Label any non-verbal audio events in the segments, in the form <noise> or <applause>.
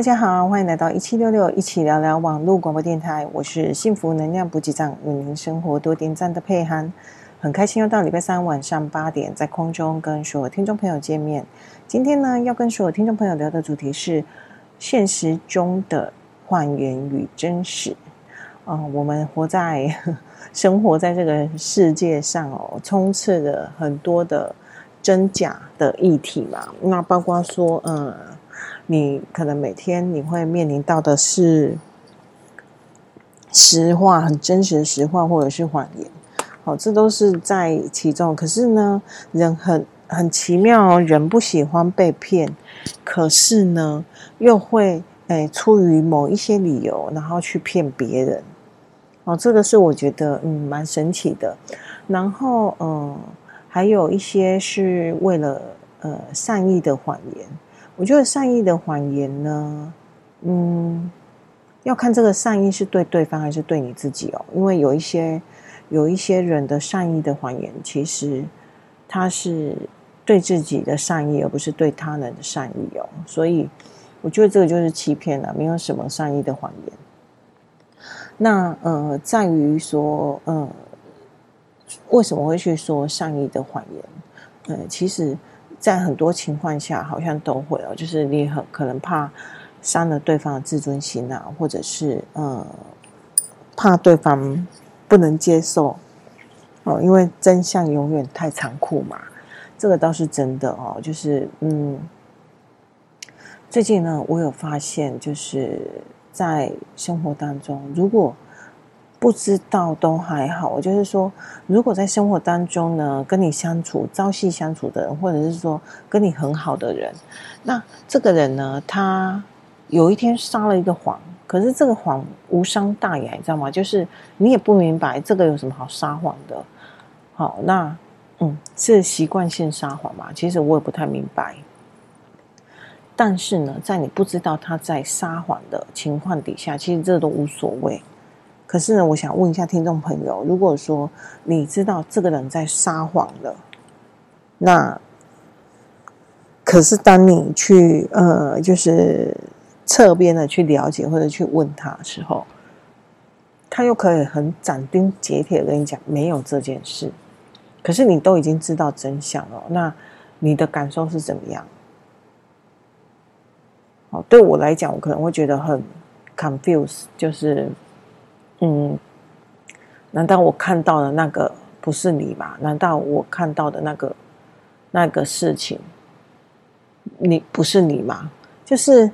大家好，欢迎来到一七六六一起聊聊网络广播电台。我是幸福能量补给站，为您生活多点赞的佩涵。很开心又到礼拜三晚上八点，在空中跟所有听众朋友见面。今天呢，要跟所有听众朋友聊的主题是现实中的谎言与真实。啊、我们活在生活在这个世界上哦，充斥着很多的真假的议题嘛。那包括说，嗯。你可能每天你会面临到的是实话，很真实的实话，或者是谎言，好，这都是在其中。可是呢，人很很奇妙，人不喜欢被骗，可是呢，又会诶出于某一些理由，然后去骗别人。哦，这个是我觉得嗯蛮神奇的。然后嗯，还有一些是为了呃善意的谎言。我觉得善意的谎言呢，嗯，要看这个善意是对对方还是对你自己哦。因为有一些有一些人的善意的谎言，其实他是对自己的善意，而不是对他人的善意哦。所以我觉得这个就是欺骗了，没有什么善意的谎言。那呃，在于说，呃，为什么会去说善意的谎言？呃，其实。在很多情况下，好像都会哦，就是你很可能怕伤了对方的自尊心啊，或者是呃怕对方不能接受哦，因为真相永远太残酷嘛，这个倒是真的哦。就是嗯，最近呢，我有发现，就是在生活当中，如果不知道都还好，就是说，如果在生活当中呢，跟你相处朝夕相处的人，或者是说跟你很好的人，那这个人呢，他有一天撒了一个谎，可是这个谎无伤大雅，你知道吗？就是你也不明白这个有什么好撒谎的。好，那嗯，是习惯性撒谎嘛？其实我也不太明白。但是呢，在你不知道他在撒谎的情况底下，其实这都无所谓。可是呢，我想问一下听众朋友，如果说你知道这个人在撒谎了，那可是当你去呃，就是侧边的去了解或者去问他的时候，他又可以很斩钉截铁的跟你讲没有这件事。可是你都已经知道真相了，那你的感受是怎么样？哦，对我来讲，我可能会觉得很 confuse，就是。嗯，难道我看到的那个不是你吗？难道我看到的那个那个事情，你不是你吗？就是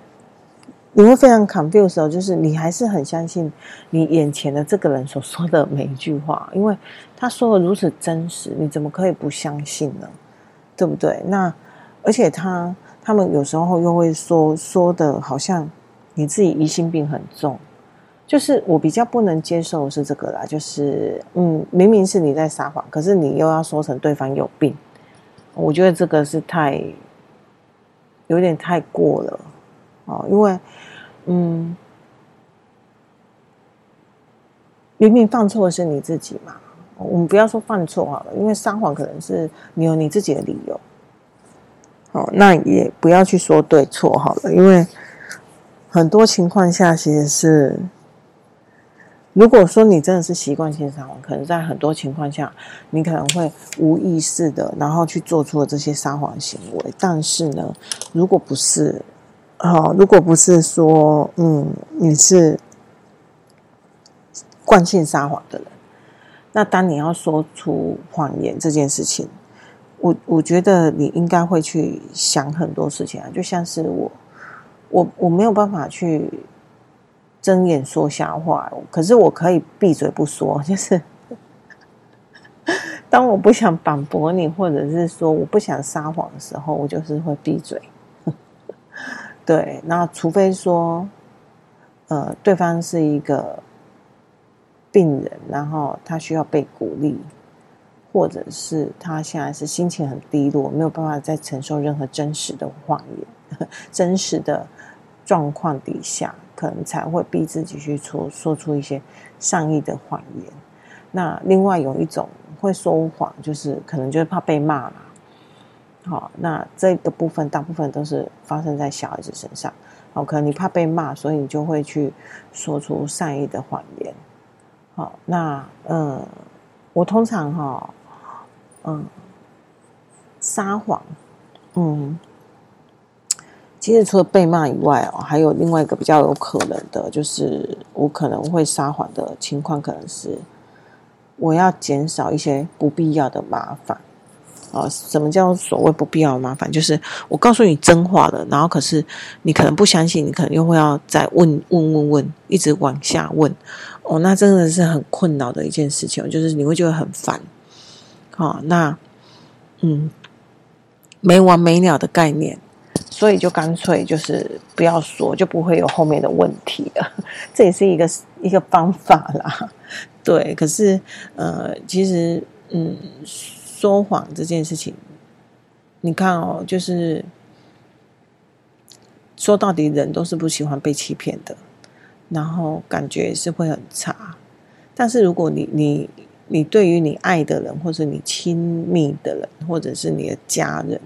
你会非常 confused，就是你还是很相信你眼前的这个人所说的每一句话，因为他说的如此真实，你怎么可以不相信呢？对不对？那而且他他们有时候又会说说的好像你自己疑心病很重。就是我比较不能接受的是这个啦，就是嗯，明明是你在撒谎，可是你又要说成对方有病，我觉得这个是太有点太过了。哦，因为嗯，明明犯错的是你自己嘛，我们不要说犯错好了，因为撒谎可能是你有你自己的理由，哦，那也不要去说对错好了，因为很多情况下其实是。如果说你真的是习惯性撒谎，可能在很多情况下，你可能会无意识的，然后去做出了这些撒谎行为。但是呢，如果不是，好，如果不是说，嗯，你是惯性撒谎的人，那当你要说出谎言这件事情，我我觉得你应该会去想很多事情啊，就像是我，我我没有办法去。睁眼说瞎话，可是我可以闭嘴不说。<laughs> 就是 <laughs> 当我不想反驳你，或者是说我不想撒谎的时候，我就是会闭嘴。<laughs> 对，那除非说，呃，对方是一个病人，然后他需要被鼓励，或者是他现在是心情很低落，没有办法再承受任何真实的谎言，真实的状况底下。可能才会逼自己去说说出一些善意的谎言。那另外有一种会说谎，就是可能就是怕被骂嘛。好，那这个部分大部分都是发生在小孩子身上。好，可能你怕被骂，所以你就会去说出善意的谎言。好，那嗯，我通常哈，嗯，撒谎，嗯，其实除了被骂以外哦，还有另外一个比较有可能的，就是我可能会撒谎的情况，可能是我要减少一些不必要的麻烦。啊，什么叫所谓不必要的麻烦？就是我告诉你真话了，然后可是你可能不相信，你可能又会要再问问问问，一直往下问。哦，那真的是很困扰的一件事情，就是你会觉得很烦。好，那嗯，没完没了的概念，所以就干脆就是不要说，就不会有后面的问题了。<laughs> 这也是一个一个方法啦。<laughs> 对，可是呃，其实嗯。说谎这件事情，你看哦，就是说到底，人都是不喜欢被欺骗的，然后感觉是会很差。但是如果你你你对于你爱的人，或者你亲密的人，或者是你的家人，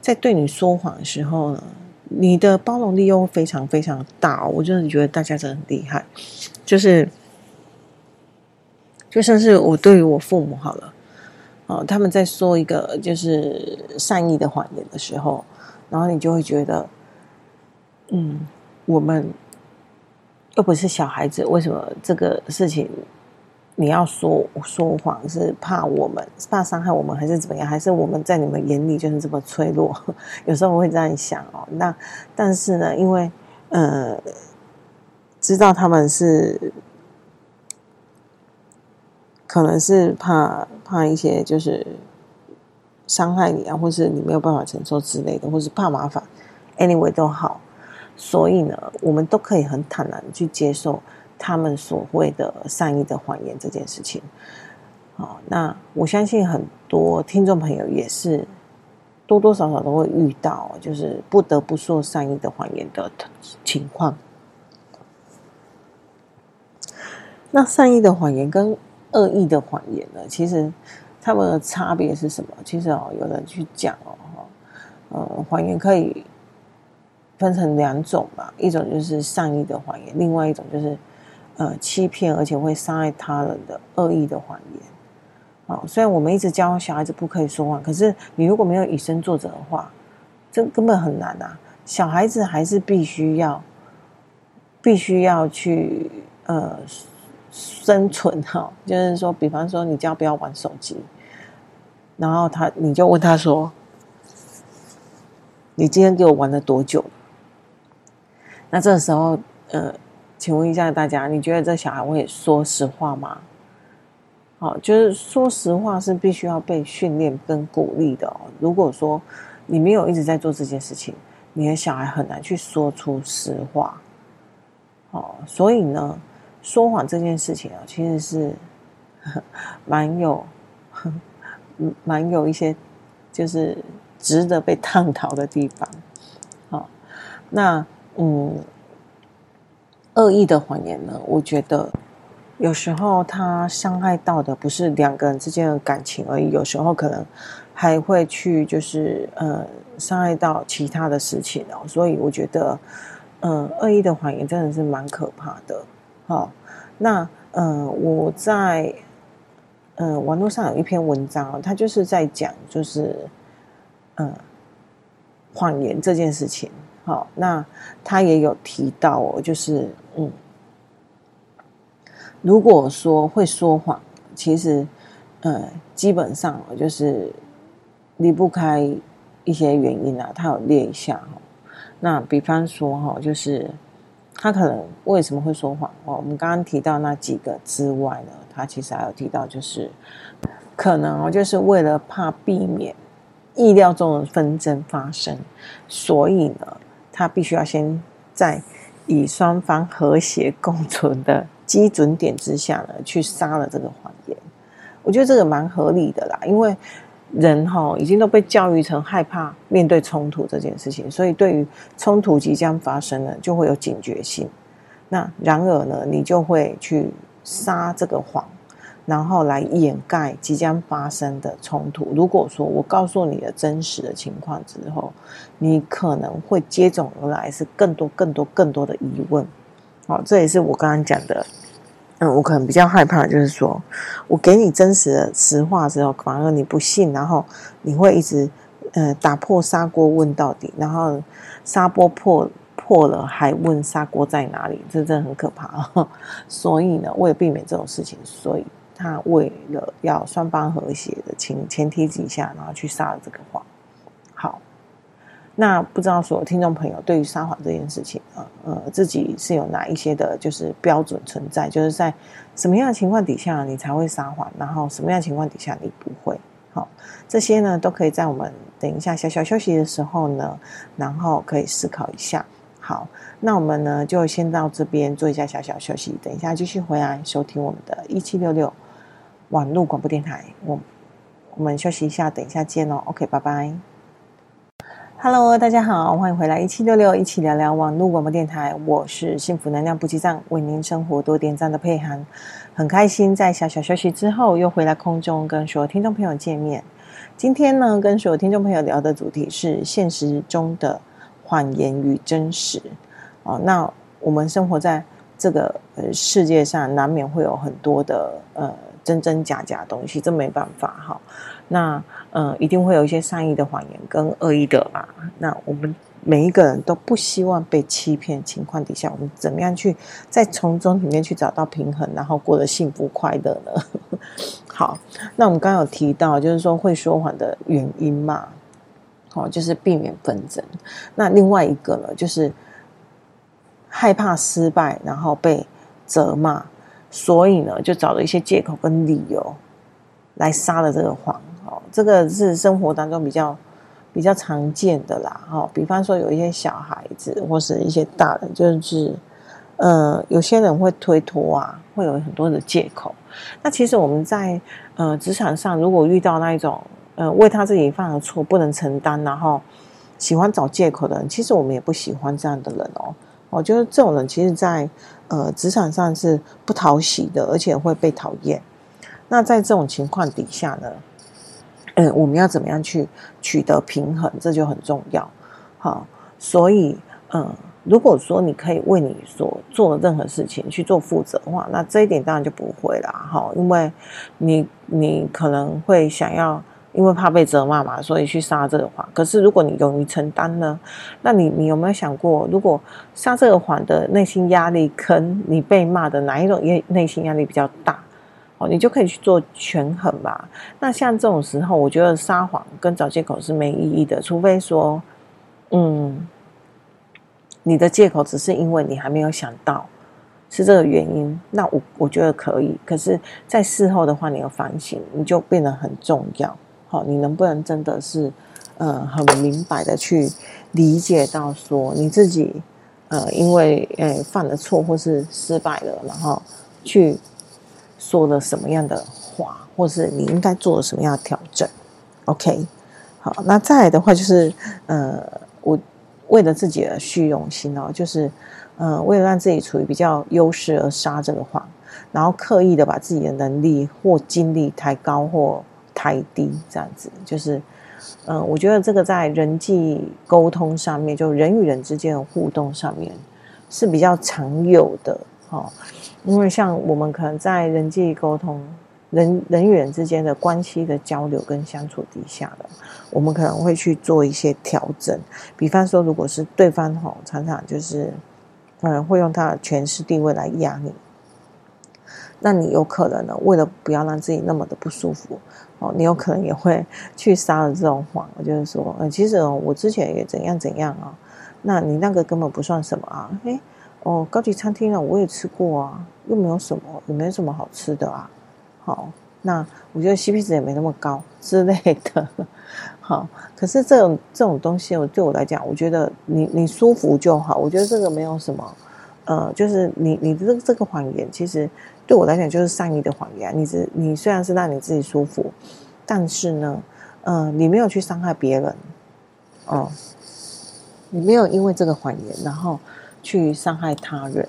在对你说谎的时候呢，你的包容力又非常非常大。我真的觉得大家真的很厉害，就是就像是我对于我父母好了。哦，他们在说一个就是善意的谎言的时候，然后你就会觉得，嗯，我们又不是小孩子，为什么这个事情你要说说谎？是怕我们怕伤害我们，还是怎么样？还是我们在你们眼里就是这么脆弱？<laughs> 有时候我会这样想哦。那但是呢，因为呃，知道他们是。可能是怕怕一些，就是伤害你啊，或是你没有办法承受之类的，或是怕麻烦，anyway 都好。所以呢，我们都可以很坦然去接受他们所谓的善意的谎言这件事情。好，那我相信很多听众朋友也是多多少少都会遇到，就是不得不说善意的谎言的情况。那善意的谎言跟恶意的谎言呢？其实他们的差别是什么？其实哦，有人去讲哦，呃，谎言可以分成两种吧，一种就是善意的谎言，另外一种就是呃欺骗而且会伤害他人的恶意的谎言。哦，虽然我们一直教小孩子不可以说谎，可是你如果没有以身作则的话，这根本很难啊。小孩子还是必须要必须要去呃。生存哈，就是说，比方说，你叫不要玩手机，然后他，你就问他说：“你今天给我玩了多久？”那这时候，呃，请问一下大家，你觉得这小孩会说实话吗？好，就是说实话是必须要被训练跟鼓励的。如果说你没有一直在做这件事情，你的小孩很难去说出实话。哦，所以呢。说谎这件事情啊，其实是 <laughs> 蛮有、<laughs> 蛮有一些，就是值得被探讨的地方。好，那嗯，恶意的谎言呢，我觉得有时候它伤害到的不是两个人之间的感情而已，有时候可能还会去就是呃伤害到其他的事情哦。所以我觉得，嗯，恶意的谎言真的是蛮可怕的。好，那呃，我在呃网络上有一篇文章，它就是在讲，就是呃谎言这件事情。好，那他也有提到哦，就是嗯，如果说会说谎，其实呃基本上就是离不开一些原因啊，他有列一下哈。那比方说哈，就是。他可能为什么会说谎？哦，我们刚刚提到那几个之外呢，他其实还有提到，就是可能哦，就是为了怕避免意料中的纷争发生，所以呢，他必须要先在以双方和谐共存的基准点之下呢，去撒了这个谎言。我觉得这个蛮合理的啦，因为。人哈已经都被教育成害怕面对冲突这件事情，所以对于冲突即将发生呢，就会有警觉性。那然而呢，你就会去撒这个谎，然后来掩盖即将发生的冲突。如果说我告诉你的真实的情况之后，你可能会接踵而来是更多、更多、更多的疑问。好，这也是我刚刚讲的。嗯，我可能比较害怕，就是说我给你真实的实话之后，反而你不信，然后你会一直呃打破砂锅问到底，然后砂锅破破了还问砂锅在哪里，这真的很可怕。<laughs> 所以呢，为了避免这种事情，所以他为了要双方和谐的前前提之下，然后去撒了这个谎。好。那不知道所有听众朋友对于撒谎这件事情，呃呃，自己是有哪一些的，就是标准存在？就是在什么样的情况底下你才会撒谎，然后什么样的情况底下你不会？好，这些呢都可以在我们等一下小小休息的时候呢，然后可以思考一下。好，那我们呢就先到这边做一下小小休息，等一下继续回来收听我们的一七六六网络广播电台。我我们休息一下，等一下见哦。OK，拜拜。Hello，大家好，欢迎回来一七六六一起聊聊网络广播电台。我是幸福能量补给站，为您生活多点赞的佩涵，很开心在小小休息之后又回来空中跟所有听众朋友见面。今天呢，跟所有听众朋友聊的主题是现实中的谎言与真实。哦，那我们生活在这个世界上，难免会有很多的呃真真假假的东西，这没办法哈。那呃，一定会有一些善意的谎言跟恶意的嘛。那我们每一个人都不希望被欺骗情况底下，我们怎么样去在从中里面去找到平衡，然后过得幸福快乐呢？<laughs> 好，那我们刚刚有提到，就是说会说谎的原因嘛，好，就是避免纷争。那另外一个呢，就是害怕失败，然后被责骂，所以呢，就找了一些借口跟理由来撒了这个谎。这个是生活当中比较比较常见的啦，哈，比方说有一些小孩子或是一些大人，就是，呃，有些人会推脱啊，会有很多的借口。那其实我们在呃职场上，如果遇到那一种呃为他自己犯了错不能承担，然后喜欢找借口的人，其实我们也不喜欢这样的人哦。我觉得这种人其实在呃职场上是不讨喜的，而且会被讨厌。那在这种情况底下呢，嗯，我们要怎么样去取得平衡，这就很重要。好，所以，嗯，如果说你可以为你所做的任何事情去做负责的话，那这一点当然就不会啦。哈，因为你你可能会想要，因为怕被责骂嘛，所以去撒这个谎。可是如果你勇于承担呢，那你你有没有想过，如果撒这个谎的内心压力，跟你被骂的哪一种内内心压力比较大？哦，你就可以去做权衡吧。那像这种时候，我觉得撒谎跟找借口是没意义的，除非说，嗯，你的借口只是因为你还没有想到是这个原因，那我我觉得可以。可是，在事后的话，你要反省，你就变得很重要。好，你能不能真的是，呃，很明白的去理解到说你自己，呃，因为呃犯了错或是失败了，然后去。说了什么样的话，或是你应该做了什么样的调整？OK，好，那再来的话就是，呃，我为了自己的虚荣心哦，就是，呃，为了让自己处于比较优势而撒这个谎，然后刻意的把自己的能力或精力抬高或太低，这样子，就是，嗯、我觉得这个在人际沟通上面，就人与人之间的互动上面是比较常有的，哦。因为像我们可能在人际沟通、人人与人之间的关系的交流跟相处底下的，我们可能会去做一些调整。比方说，如果是对方吼常常就是，嗯，会用他的权势地位来压你，那你有可能呢，为了不要让自己那么的不舒服，哦，你有可能也会去撒了这种谎。就是说，嗯，其实哦我之前也怎样怎样啊，那你那个根本不算什么啊，诶哦，高级餐厅啊，我也吃过啊，又没有什么，也没什么好吃的啊。好，那我觉得 CP 值也没那么高之类的。<laughs> 好，可是这种这种东西，我对我来讲，我觉得你你舒服就好。我觉得这个没有什么，呃，就是你你这个这个谎言，其实对我来讲就是善意的谎言。你是你虽然是让你自己舒服，但是呢，呃，你没有去伤害别人，哦，你没有因为这个谎言，然后。去伤害他人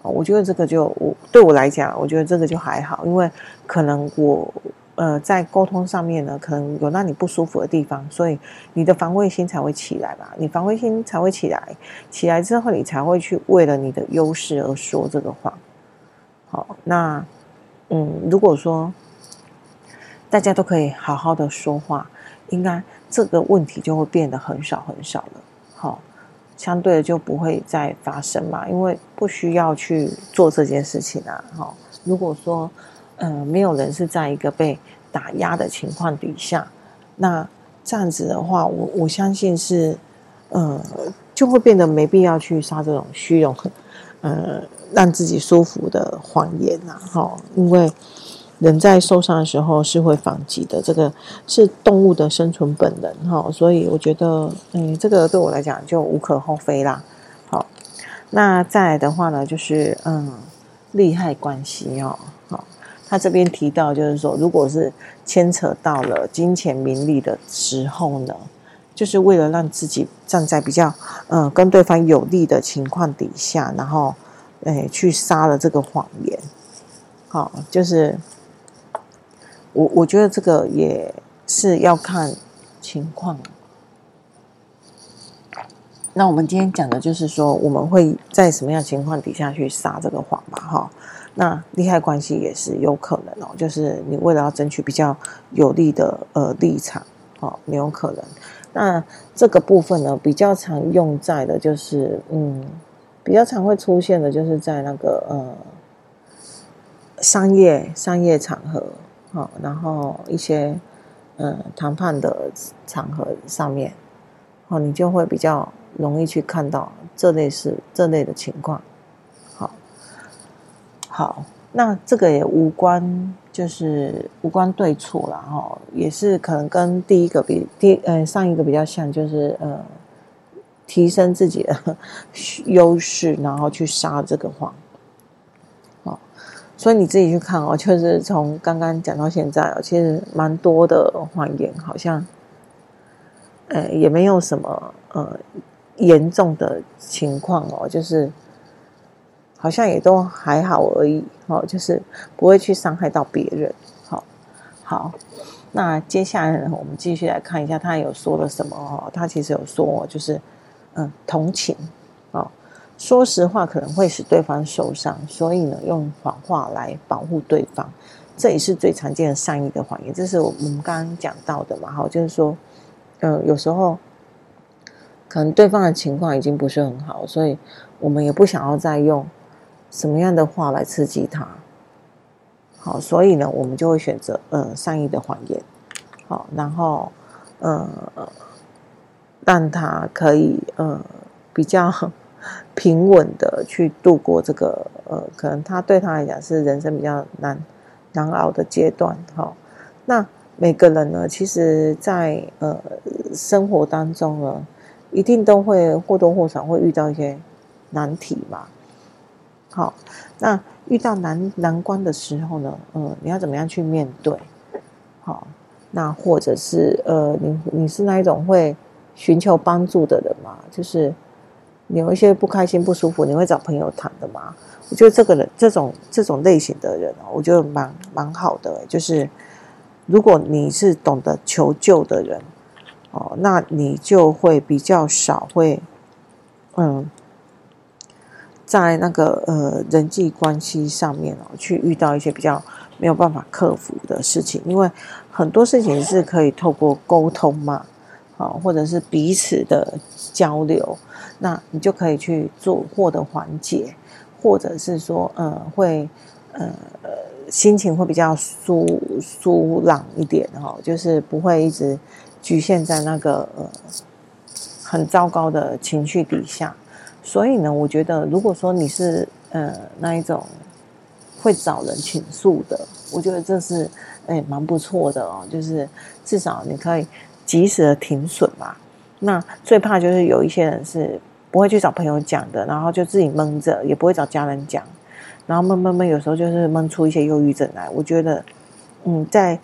我觉得这个就我对我来讲，我觉得这个就还好，因为可能我呃在沟通上面呢，可能有让你不舒服的地方，所以你的防卫心才会起来吧，你防卫心才会起来，起来之后你才会去为了你的优势而说这个话。好，那嗯，如果说大家都可以好好的说话，应该这个问题就会变得很少很少了。好。相对的就不会再发生嘛，因为不需要去做这件事情啊。好，如果说，呃，没有人是在一个被打压的情况底下，那这样子的话，我我相信是，呃，就会变得没必要去杀这种虚荣，呃，让自己舒服的谎言呐。哈，因为。人在受伤的时候是会反击的，这个是动物的生存本能哈，所以我觉得，嗯，这个对我来讲就无可厚非啦。好，那再来的话呢，就是嗯，利害关系哦，好，他这边提到就是说，如果是牵扯到了金钱名利的时候呢，就是为了让自己站在比较嗯跟对方有利的情况底下，然后诶去撒了这个谎言，好，就是。我我觉得这个也是要看情况。那我们今天讲的就是说，我们会在什么样情况底下去撒这个谎嘛？哈，那利害关系也是有可能哦，就是你为了要争取比较有利的呃立场，哦，你有可能。那这个部分呢，比较常用在的就是，嗯，比较常会出现的就是在那个呃商业商业场合。好，然后一些嗯谈判的场合上面，哦，你就会比较容易去看到这类是这类的情况。好，好，那这个也无关，就是无关对错啦，哈，也是可能跟第一个比第嗯上一个比较像，就是呃提升自己的 <laughs> 优势，然后去杀这个谎。所以你自己去看哦，就是从刚刚讲到现在哦，其实蛮多的谎言，好像，呃，也没有什么呃严重的情况哦，就是好像也都还好而已哦，就是不会去伤害到别人。好，好，那接下来呢，我们继续来看一下他有说了什么哦，他其实有说就是嗯同情哦。说实话可能会使对方受伤，所以呢，用谎话来保护对方，这也是最常见的善意的谎言。这是我们刚刚讲到的嘛，哈，就是说，呃，有时候可能对方的情况已经不是很好，所以我们也不想要再用什么样的话来刺激他。好，所以呢，我们就会选择呃善意的谎言，好，然后呃让他可以呃比较。平稳的去度过这个呃，可能他对他来讲是人生比较难难熬的阶段哈。那每个人呢，其实在呃生活当中呢，一定都会或多或少会遇到一些难题嘛。好，那遇到难难关的时候呢，呃，你要怎么样去面对？好，那或者是呃，你你是那一种会寻求帮助的人嘛？就是。你有一些不开心、不舒服，你会找朋友谈的吗？我觉得这个人，这种这种类型的人哦，我觉得蛮蛮好的。就是如果你是懂得求救的人哦，那你就会比较少会嗯，在那个呃人际关系上面哦，去遇到一些比较没有办法克服的事情，因为很多事情是可以透过沟通嘛，啊，或者是彼此的交流。那你就可以去做获得缓解，或者是说，呃，会，呃，心情会比较舒舒朗一点哈，就是不会一直局限在那个呃很糟糕的情绪底下。所以呢，我觉得如果说你是呃那一种会找人倾诉的，我觉得这是诶蛮不错的哦，就是至少你可以及时的停损嘛。那最怕就是有一些人是不会去找朋友讲的，然后就自己闷着，也不会找家人讲，然后闷闷闷，有时候就是闷出一些忧郁症来。我觉得，嗯，在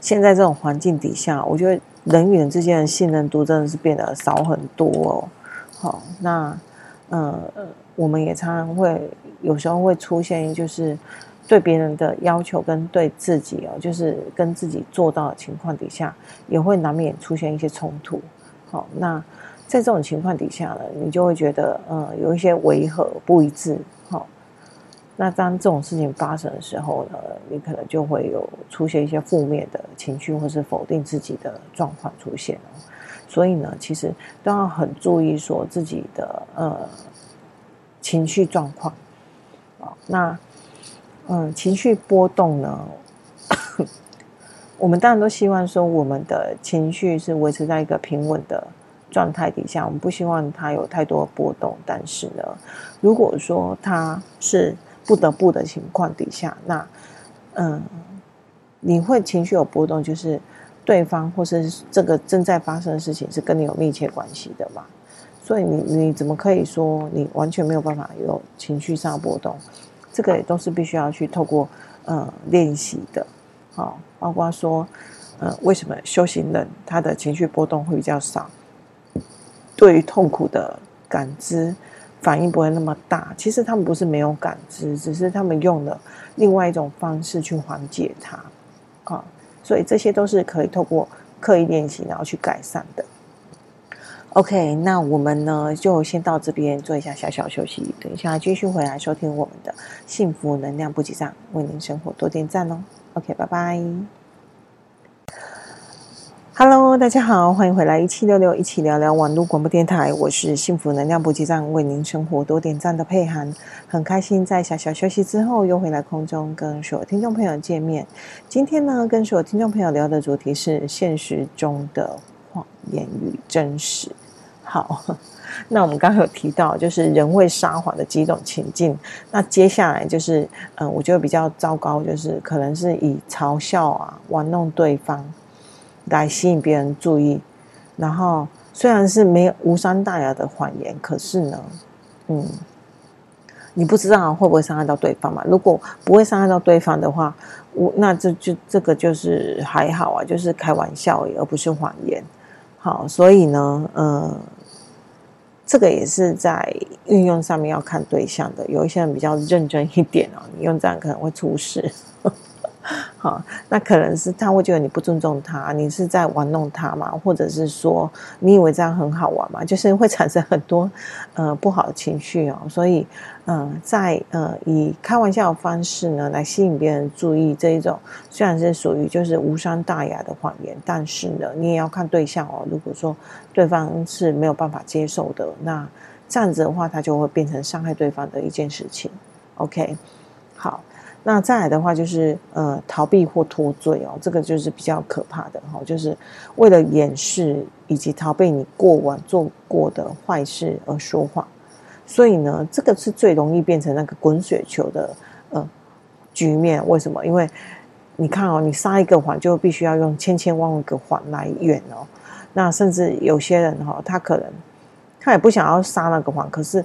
现在这种环境底下，我觉得人与人之间的信任度真的是变得少很多哦。好，那，呃，我们也常常会有时候会出现，就是对别人的要求跟对自己哦，就是跟自己做到的情况底下，也会难免出现一些冲突。好，那在这种情况底下呢，你就会觉得呃有一些违和不一致。好，那当这种事情发生的时候呢，你可能就会有出现一些负面的情绪，或是否定自己的状况出现。所以呢，其实都要很注意说自己的呃。情绪状况，啊，那，嗯，情绪波动呢，<coughs> 我们当然都希望说我们的情绪是维持在一个平稳的状态底下，我们不希望它有太多波动。但是呢，如果说它是不得不的情况底下，那，嗯，你会情绪有波动，就是对方或是这个正在发生的事情是跟你有密切关系的嘛。所以你你怎么可以说你完全没有办法有情绪上波动？这个也都是必须要去透过呃练习的，好，包括说呃为什么修行人他的情绪波动会比较少，对于痛苦的感知反应不会那么大。其实他们不是没有感知，只是他们用了另外一种方式去缓解它，啊，所以这些都是可以透过刻意练习然后去改善的。OK，那我们呢就先到这边做一下小小休息，等一下继续回来收听我们的幸福能量补给站，为您生活多点赞哦。OK，拜拜。Hello，大家好，欢迎回来一七六六一起聊聊网络广播电台，我是幸福能量补给站，为您生活多点赞的佩涵，很开心在小小休息之后又回来空中跟所有听众朋友见面。今天呢，跟所有听众朋友聊的主题是现实中的谎言与真实。好，<laughs> 那我们刚刚有提到，就是人会撒谎的几种情境。那接下来就是，嗯，我觉得比较糟糕，就是可能是以嘲笑啊、玩弄对方来吸引别人注意。然后虽然是没有无伤大雅的谎言，可是呢，嗯，你不知道会不会伤害到对方嘛？如果不会伤害到对方的话，我那这就这个就是还好啊，就是开玩笑而，不是谎言。好，所以呢，嗯。这个也是在运用上面要看对象的，有一些人比较认真一点哦，你用这样可能会出事。<laughs> 好，那可能是他会觉得你不尊重他，你是在玩弄他嘛，或者是说你以为这样很好玩嘛，就是会产生很多呃不好的情绪哦。所以，呃，在呃以开玩笑的方式呢来吸引别人注意这一种，虽然是属于就是无伤大雅的谎言，但是呢你也要看对象哦。如果说对方是没有办法接受的，那这样子的话，他就会变成伤害对方的一件事情。OK，好。那再来的话就是呃逃避或脱罪哦，这个就是比较可怕的哈，就是为了掩饰以及逃避你过往做过的坏事而说谎，所以呢，这个是最容易变成那个滚雪球的呃局面。为什么？因为你看哦，你撒一个谎就必须要用千千万万个谎来圆哦。那甚至有些人哈，他可能他也不想要撒那个谎，可是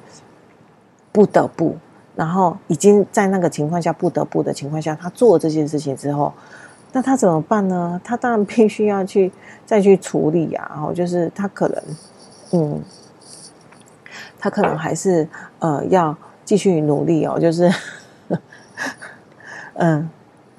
不得不。然后已经在那个情况下不得不的情况下，他做这件事情之后，那他怎么办呢？他当然必须要去再去处理啊。然后就是他可能，嗯，他可能还是呃要继续努力哦，就是 <laughs> 嗯，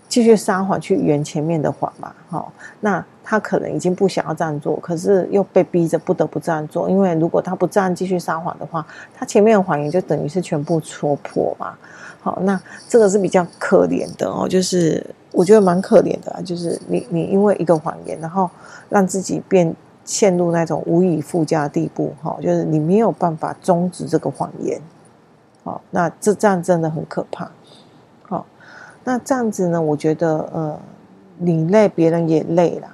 继续撒谎去圆前面的谎嘛。好，那。他可能已经不想要这样做，可是又被逼着不得不这样做。因为如果他不这样继续撒谎的话，他前面的谎言就等于是全部戳破嘛。好，那这个是比较可怜的哦，就是我觉得蛮可怜的啊，就是你你因为一个谎言，然后让自己变陷入那种无以复加的地步。哈，就是你没有办法终止这个谎言。好，那这这样真的很可怕。好，那这样子呢，我觉得呃，你累，别人也累了。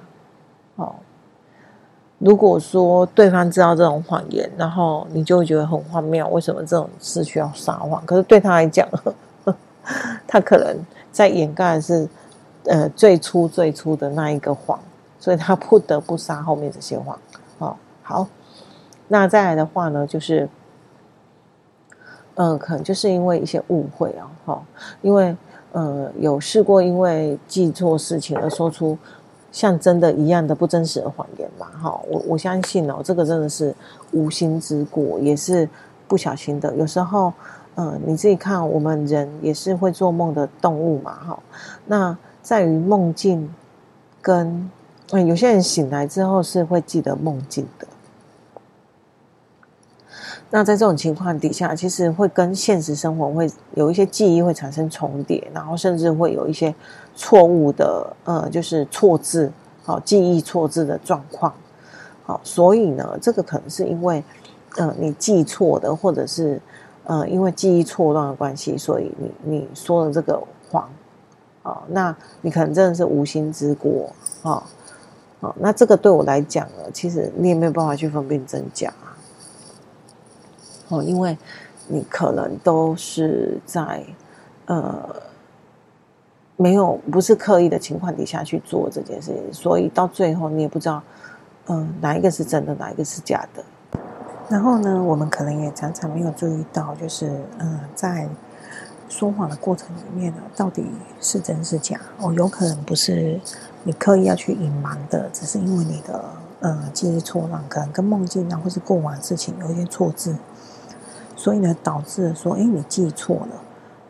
如果说对方知道这种谎言，然后你就会觉得很荒谬，为什么这种事需要撒谎？可是对他来讲，他可能在掩盖的是呃最初最初的那一个谎，所以他不得不撒后面这些谎。哦，好，那再来的话呢，就是嗯、可能就是因为一些误会啊，哈、哦，因为呃有试过因为记错事情而说出。像真的一样的不真实的谎言嘛？哈，我我相信哦，这个真的是无心之过，也是不小心的。有时候，呃，你自己看，我们人也是会做梦的动物嘛，哈。那在于梦境跟，嗯，有些人醒来之后是会记得梦境的。那在这种情况底下，其实会跟现实生活会有一些记忆会产生重叠，然后甚至会有一些错误的，呃，就是错字，好，记忆错字的状况，好，所以呢，这个可能是因为，呃，你记错的，或者是，呃，因为记忆错乱的关系，所以你你说了这个谎，啊，那你可能真的是无心之过，啊，啊，那这个对我来讲呢，其实你也没有办法去分辨真假。哦，因为你可能都是在呃没有不是刻意的情况底下去做这件事情，所以到最后你也不知道，嗯、哪一个是真的，哪一个是假的。然后呢，我们可能也常常没有注意到，就是嗯、在说谎的过程里面呢，到底是真是假？哦，有可能不是你刻意要去隐瞒的，只是因为你的呃记忆错乱，可能跟梦境啊，或是过往事情有一些错字。所以呢，导致说，哎，你记错了，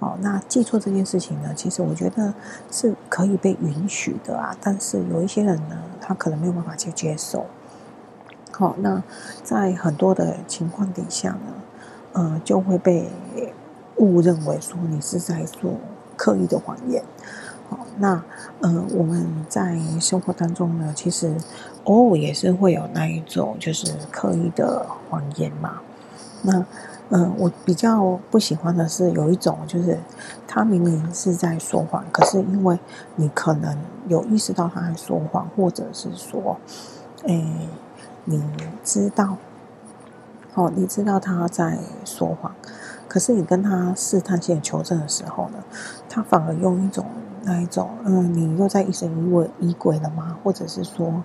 好，那记错这件事情呢，其实我觉得是可以被允许的啊。但是有一些人呢，他可能没有办法去接受。好，那在很多的情况底下呢，呃，就会被误认为说你是在做刻意的谎言。好，那呃，我们在生活当中呢，其实偶尔也是会有那一种就是刻意的谎言嘛。那嗯，我比较不喜欢的是有一种，就是他明明是在说谎，可是因为你可能有意识到他在说谎，或者是说，诶，你知道，哦，你知道他在说谎，可是你跟他试探性求证的时候呢，他反而用一种那一种，嗯，你又在疑神疑鬼疑鬼了吗？或者是说，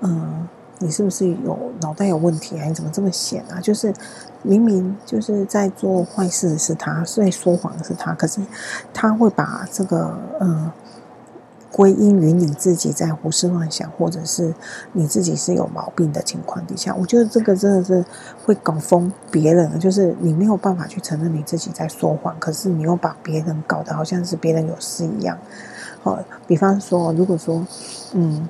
嗯。你是不是有脑袋有问题啊？你怎么这么闲啊？就是明明就是在做坏事的是他，在说谎的是他，可是他会把这个呃归因于你自己在胡思乱想，或者是你自己是有毛病的情况底下，我觉得这个真的是会搞疯别人，就是你没有办法去承认你自己在说谎，可是你又把别人搞得好像是别人有事一样。好，比方说，如果说嗯。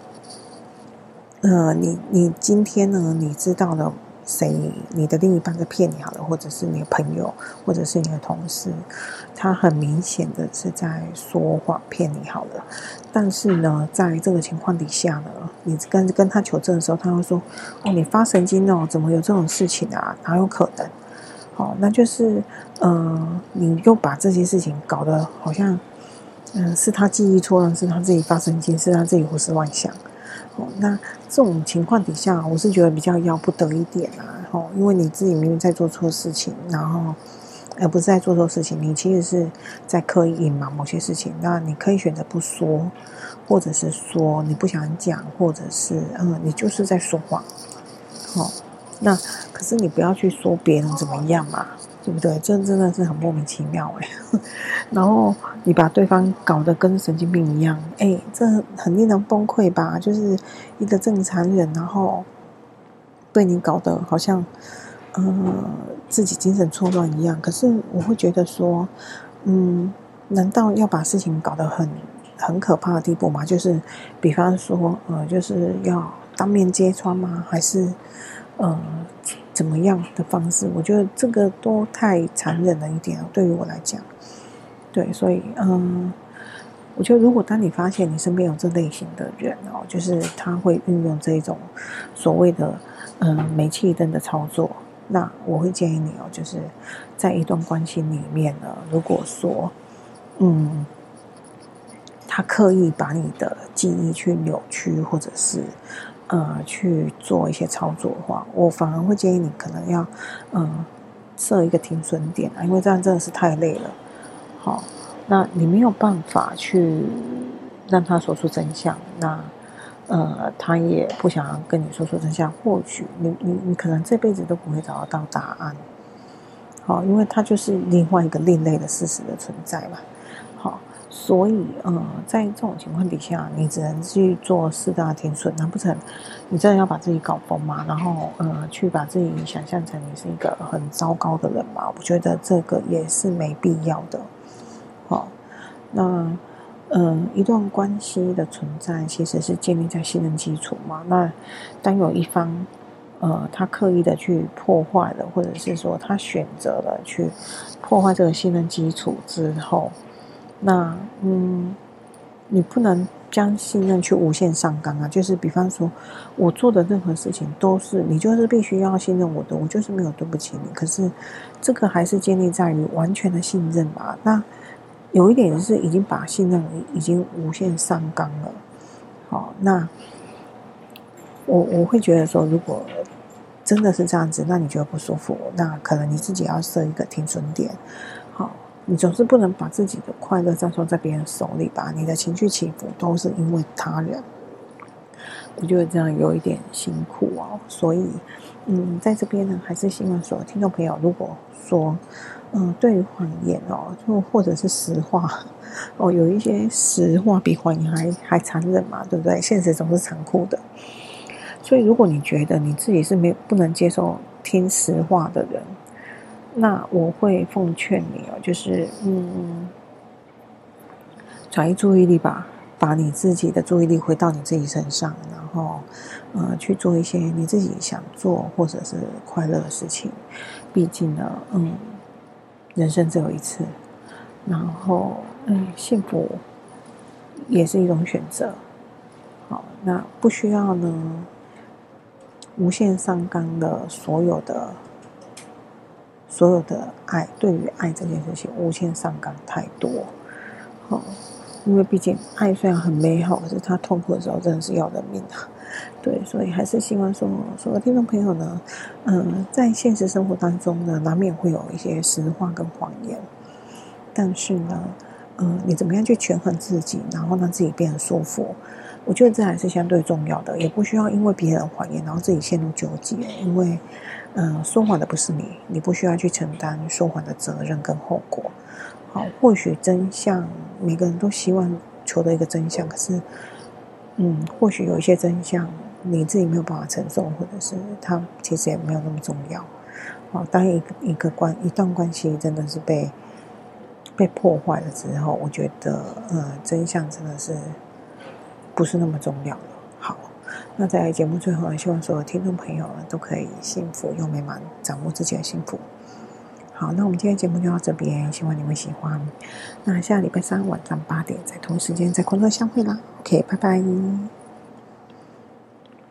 呃，你你今天呢？你知道了谁？你的另一半在骗你好了，或者是你的朋友，或者是你的同事，他很明显的是在说谎骗你好了。但是呢，在这个情况底下呢，你跟跟他求证的时候，他会说：“哦，你发神经哦，怎么有这种事情啊？哪有可能？”哦，那就是呃，你又把这些事情搞得好像，嗯、是他记忆错了，是他自己发神经，是他自己胡思乱想。那这种情况底下，我是觉得比较要不得一点啊，吼，因为你自己明明在做错事情，然后而不是在做错事情，你其实是在刻意隐瞒某些事情。那你可以选择不说，或者是说你不想讲，或者是嗯，你就是在说谎，好，那可是你不要去说别人怎么样嘛。对不对？这真的是很莫名其妙哎。<laughs> 然后你把对方搞得跟神经病一样，哎，这很令人崩溃吧？就是一个正常人，然后被你搞得好像呃自己精神错乱一样。可是我会觉得说，嗯，难道要把事情搞得很很可怕的地步吗？就是比方说，呃，就是要当面揭穿吗？还是呃？怎么样的方式？我觉得这个都太残忍了一点。对于我来讲，对，所以嗯，我觉得如果当你发现你身边有这类型的人哦，就是他会运用这种所谓的嗯煤气灯的操作，那我会建议你哦，就是在一段关系里面呢，如果说嗯，他刻意把你的记忆去扭曲，或者是。呃，去做一些操作的话，我反而会建议你可能要，呃，设一个停损点啊，因为这样真的是太累了。好，那你没有办法去让他说出真相，那呃，他也不想要跟你说出真相，或许你你你可能这辈子都不会找得到答案。好，因为他就是另外一个另类的事实的存在嘛。所以，呃，在这种情况底下，你只能去做四大天顺，难不成你真的要把自己搞疯吗？然后，呃，去把自己想象成你是一个很糟糕的人吗？我觉得这个也是没必要的。好，那，嗯、呃，一段关系的存在其实是建立在信任基础嘛。那当有一方，呃，他刻意的去破坏了，或者是说他选择了去破坏这个信任基础之后。那嗯，你不能将信任去无限上纲啊。就是比方说，我做的任何事情都是你就是必须要信任我的，我就是没有对不起你。可是这个还是建立在于完全的信任吧。那有一点是已经把信任已经无限上纲了。好，那我我会觉得说，如果真的是这样子，那你觉得不舒服，那可能你自己要设一个停损点。你总是不能把自己的快乐葬送在别人手里吧？你的情绪起伏都是因为他人，我觉得这样有一点辛苦哦。所以，嗯，在这边呢，还是希望说，听众朋友，如果说，嗯，对于谎言哦，就或者是实话哦，有一些实话比谎言还还残忍嘛，对不对？现实总是残酷的。所以，如果你觉得你自己是没有不能接受听实话的人，那我会奉劝你哦，就是嗯，转移注意力吧，把你自己的注意力回到你自己身上，然后呃去做一些你自己想做或者是快乐的事情。毕竟呢，嗯，人生只有一次，然后嗯，幸福也是一种选择。好，那不需要呢无限上纲的所有的。所有的爱，对于爱这件事情，无限上纲太多，好，因为毕竟爱虽然很美好，可是他痛苦的时候真的是要人命啊。对，所以还是希望说，所有听众朋友呢，嗯、在现实生活当中呢，难免会有一些实话跟谎言，但是呢，嗯、你怎么样去权衡自己，然后让自己变得舒服，我觉得这还是相对重要的，也不需要因为别人谎言，然后自己陷入纠结，因为。嗯，说谎的不是你，你不需要去承担说谎的责任跟后果。好，或许真相每个人都希望求得一个真相，可是，嗯，或许有一些真相你自己没有办法承受，或者是它其实也没有那么重要。好，当一个一个关一段关系真的是被被破坏了之后，我觉得，嗯，真相真的是不是那么重要。那在节目最后，希望所有听众朋友都可以幸福又美满，掌握自己的幸福。好，那我们今天节目就到这边，希望你们喜欢。那下礼拜三晚上八点，在同一时间在空中相会啦。OK，拜拜。